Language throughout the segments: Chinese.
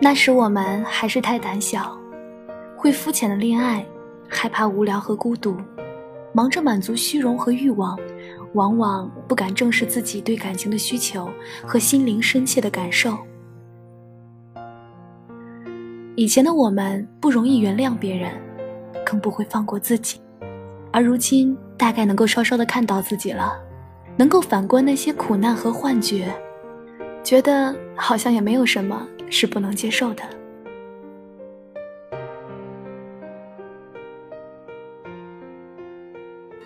那时我们还是太胆小，会肤浅的恋爱，害怕无聊和孤独，忙着满足虚荣和欲望，往往不敢正视自己对感情的需求和心灵深切的感受。以前的我们不容易原谅别人，更不会放过自己，而如今大概能够稍稍的看到自己了，能够反观那些苦难和幻觉，觉得好像也没有什么是不能接受的。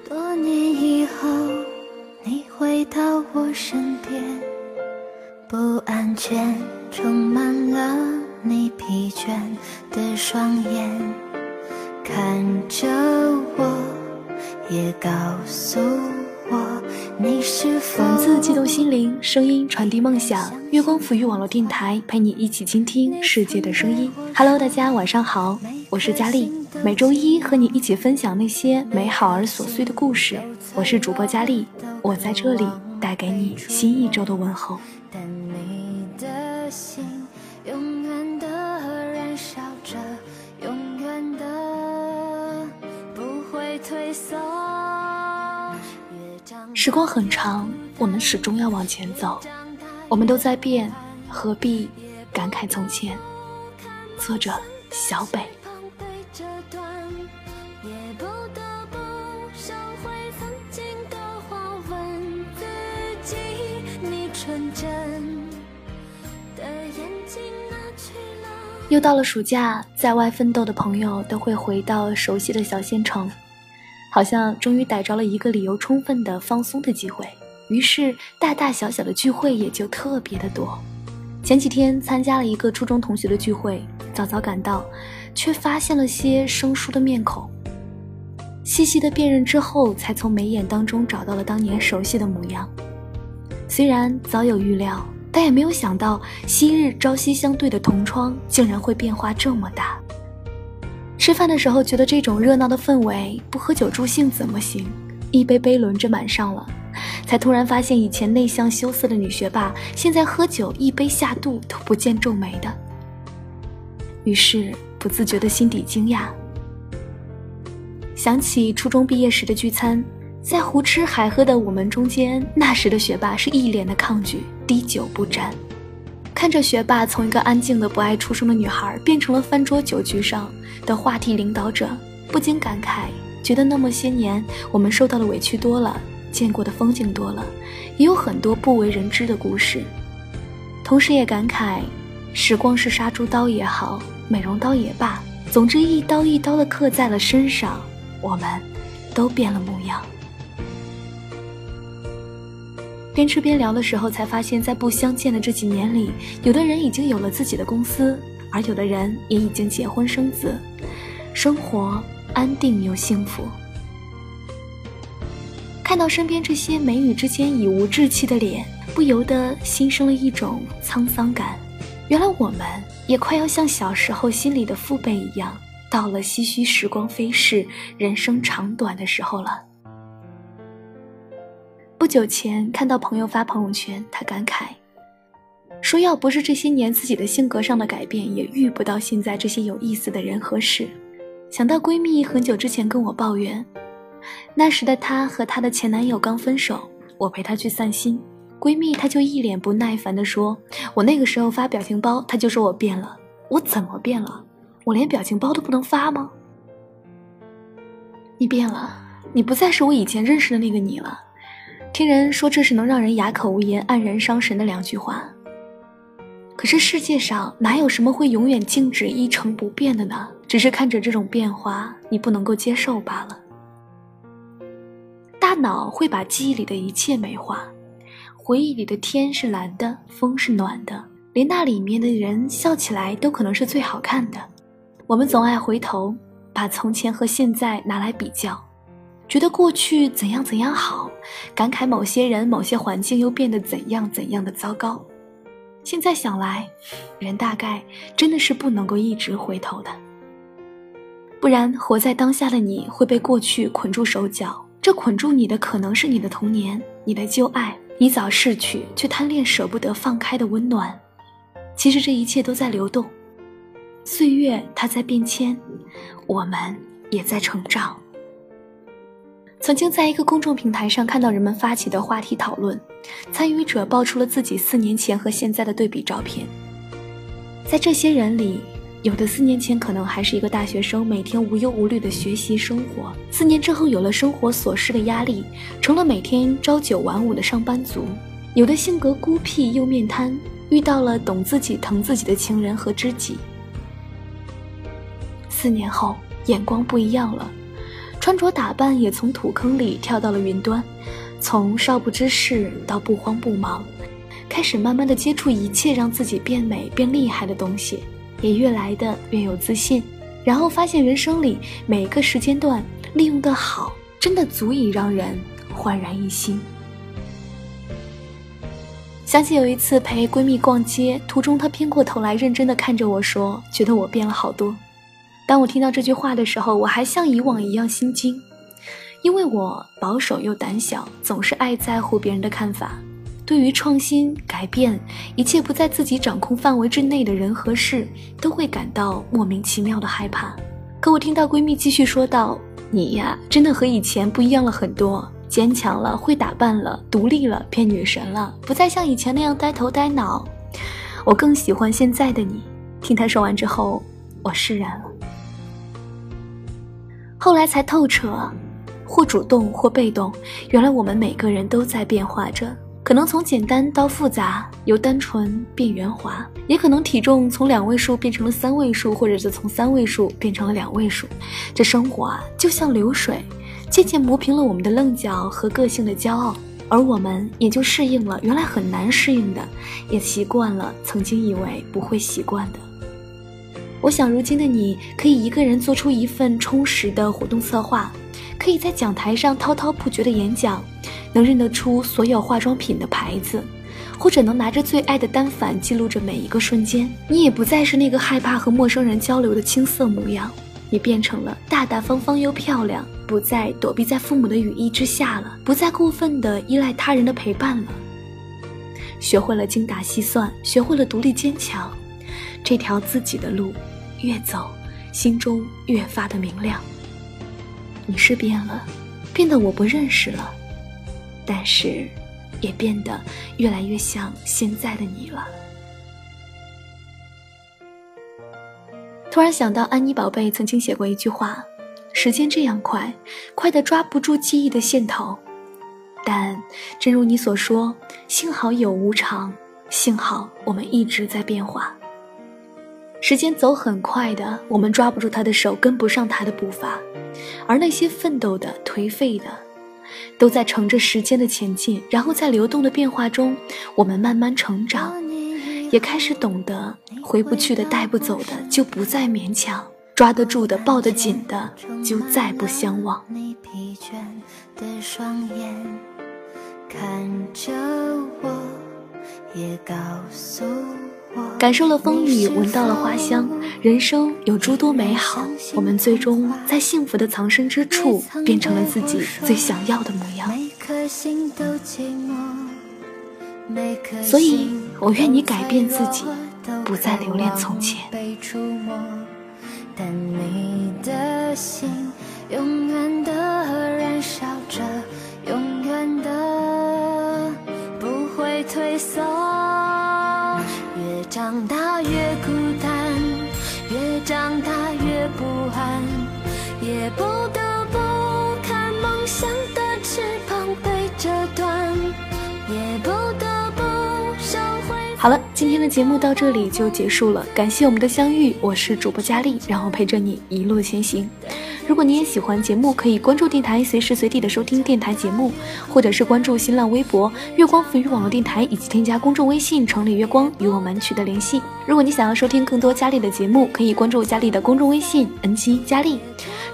多年以后，你回到我身边，不安全充满了。你疲倦的双眼看着我，也告诉我文字悸动心灵，声音传递梦想。月光抚育网络电台陪你一起倾听世界的声音。Hello，大家晚上好，我是佳丽，每周一和你一起分享那些美好而琐碎的故事。我是主播佳丽，我在这里带给你新一周的问候。时光很长，我们始终要往前走。我们都在变，何必感慨从前？作者：小北。又到了暑假，在外奋斗的朋友都会回到熟悉的小县城。好像终于逮着了一个理由充分的放松的机会，于是大大小小的聚会也就特别的多。前几天参加了一个初中同学的聚会，早早赶到，却发现了些生疏的面孔。细细的辨认之后，才从眉眼当中找到了当年熟悉的模样。虽然早有预料，但也没有想到昔日朝夕相对的同窗，竟然会变化这么大。吃饭的时候觉得这种热闹的氛围不喝酒助兴怎么行？一杯杯轮着满上了，才突然发现以前内向羞涩的女学霸，现在喝酒一杯下肚都不见皱眉的。于是不自觉的心底惊讶，想起初中毕业时的聚餐，在胡吃海喝的我们中间，那时的学霸是一脸的抗拒，滴酒不沾。看着学霸从一个安静的不爱出声的女孩，变成了饭桌酒局上的话题领导者，不禁感慨，觉得那么些年我们受到的委屈多了，见过的风景多了，也有很多不为人知的故事。同时也感慨，时光是杀猪刀也好，美容刀也罢，总之一刀一刀的刻在了身上，我们都变了模样。边吃边聊的时候，才发现，在不相见的这几年里，有的人已经有了自己的公司，而有的人也已经结婚生子，生活安定又幸福。看到身边这些眉宇之间已无稚气的脸，不由得心生了一种沧桑感。原来我们也快要像小时候心里的父辈一样，到了唏嘘时光飞逝、人生长短的时候了。不久前看到朋友发朋友圈，他感慨说：“要不是这些年自己的性格上的改变，也遇不到现在这些有意思的人和事。”想到闺蜜很久之前跟我抱怨，那时的她和她的前男友刚分手，我陪她去散心，闺蜜她就一脸不耐烦地说：“我那个时候发表情包，她就说我变了，我怎么变了？我连表情包都不能发吗？你变了，你不再是我以前认识的那个你了。”听人说这是能让人哑口无言、黯然伤神的两句话。可是世界上哪有什么会永远静止一成不变的呢？只是看着这种变化，你不能够接受罢了。大脑会把记忆里的一切美化，回忆里的天是蓝的，风是暖的，连那里面的人笑起来都可能是最好看的。我们总爱回头，把从前和现在拿来比较。觉得过去怎样怎样好，感慨某些人、某些环境又变得怎样怎样的糟糕。现在想来，人大概真的是不能够一直回头的，不然活在当下的你会被过去捆住手脚。这捆住你的可能是你的童年、你的旧爱，你早逝去却贪恋舍不得放开的温暖。其实这一切都在流动，岁月它在变迁，我们也在成长。曾经在一个公众平台上看到人们发起的话题讨论，参与者爆出了自己四年前和现在的对比照片。在这些人里，有的四年前可能还是一个大学生，每天无忧无虑的学习生活；四年之后有了生活琐事的压力，成了每天朝九晚五的上班族；有的性格孤僻又面瘫，遇到了懂自己疼自己的情人和知己。四年后，眼光不一样了。穿着打扮也从土坑里跳到了云端，从少不知事到不慌不忙，开始慢慢的接触一切让自己变美变厉害的东西，也越来的越有自信。然后发现人生里每个时间段利用的好，真的足以让人焕然一新。想起有一次陪闺蜜逛街，途中她偏过头来认真的看着我说：“觉得我变了好多。”当我听到这句话的时候，我还像以往一样心惊，因为我保守又胆小，总是爱在乎别人的看法。对于创新、改变，一切不在自己掌控范围之内的人和事，都会感到莫名其妙的害怕。可我听到闺蜜继续说道：“你呀，真的和以前不一样了很多，坚强了，会打扮了，独立了，变女神了，不再像以前那样呆头呆脑。我更喜欢现在的你。”听她说完之后，我释然了。后来才透彻，或主动或被动，原来我们每个人都在变化着。可能从简单到复杂，由单纯变圆滑，也可能体重从两位数变成了三位数，或者是从三位数变成了两位数。这生活啊，就像流水，渐渐磨平了我们的棱角和个性的骄傲，而我们也就适应了原来很难适应的，也习惯了曾经以为不会习惯的。我想，如今的你可以一个人做出一份充实的活动策划，可以在讲台上滔滔不绝的演讲，能认得出所有化妆品的牌子，或者能拿着最爱的单反记录着每一个瞬间。你也不再是那个害怕和陌生人交流的青涩模样，你变成了大大方方又漂亮，不再躲避在父母的羽翼之下了，不再过分的依赖他人的陪伴了，学会了精打细算，学会了独立坚强，这条自己的路。越走，心中越发的明亮。你是变了，变得我不认识了，但是，也变得越来越像现在的你了。突然想到，安妮宝贝曾经写过一句话：“时间这样快，快的抓不住记忆的线头。”但正如你所说，幸好有无常，幸好我们一直在变化。时间走很快的，我们抓不住他的手，跟不上他的步伐，而那些奋斗的、颓废的，都在乘着时间的前进。然后在流动的变化中，我们慢慢成长，也开始懂得，回不去的、带不走的，就不再勉强；抓得住的、抱得紧的，就再不相忘。看着我，也告诉。感受了风雨，闻到了花香，人生有诸多美好。我们最终在幸福的藏身之处，变成了自己最想要的模样。所以，我愿你改变自己，不再留恋从前。但你的心永远的燃烧着，永远的不会退缩。长大好了，今天的节目到这里就结束了，感谢我们的相遇，我是主播佳丽，让我陪着你一路前行。如果你也喜欢节目，可以关注电台，随时随地的收听电台节目，或者是关注新浪微博“月光浮语网络电台”，以及添加公众微信“城里月光”与我们取得联系。如果你想要收听更多佳丽的节目，可以关注佳丽的公众微信 “n 七佳丽”。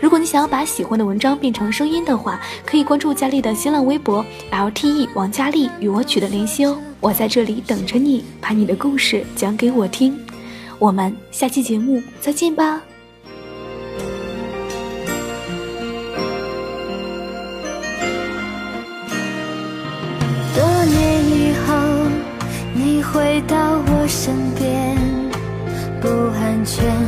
如果你想要把喜欢的文章变成声音的话，可以关注佳丽的新浪微博 “lte 王佳丽”与我取得联系哦。我在这里等着你，把你的故事讲给我听。我们下期节目再见吧。多年以后，你回到我身边，不安全。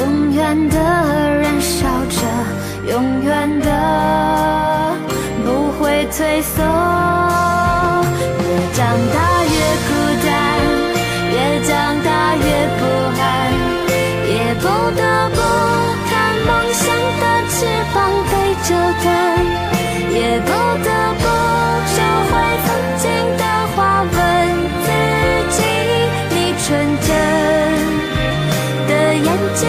永远的燃烧着，永远的不会退缩。越长大越孤单，越长大越不安，也不得不看梦想的翅膀被折断，也不得不收回曾经的话，问自己，你纯真。的眼睛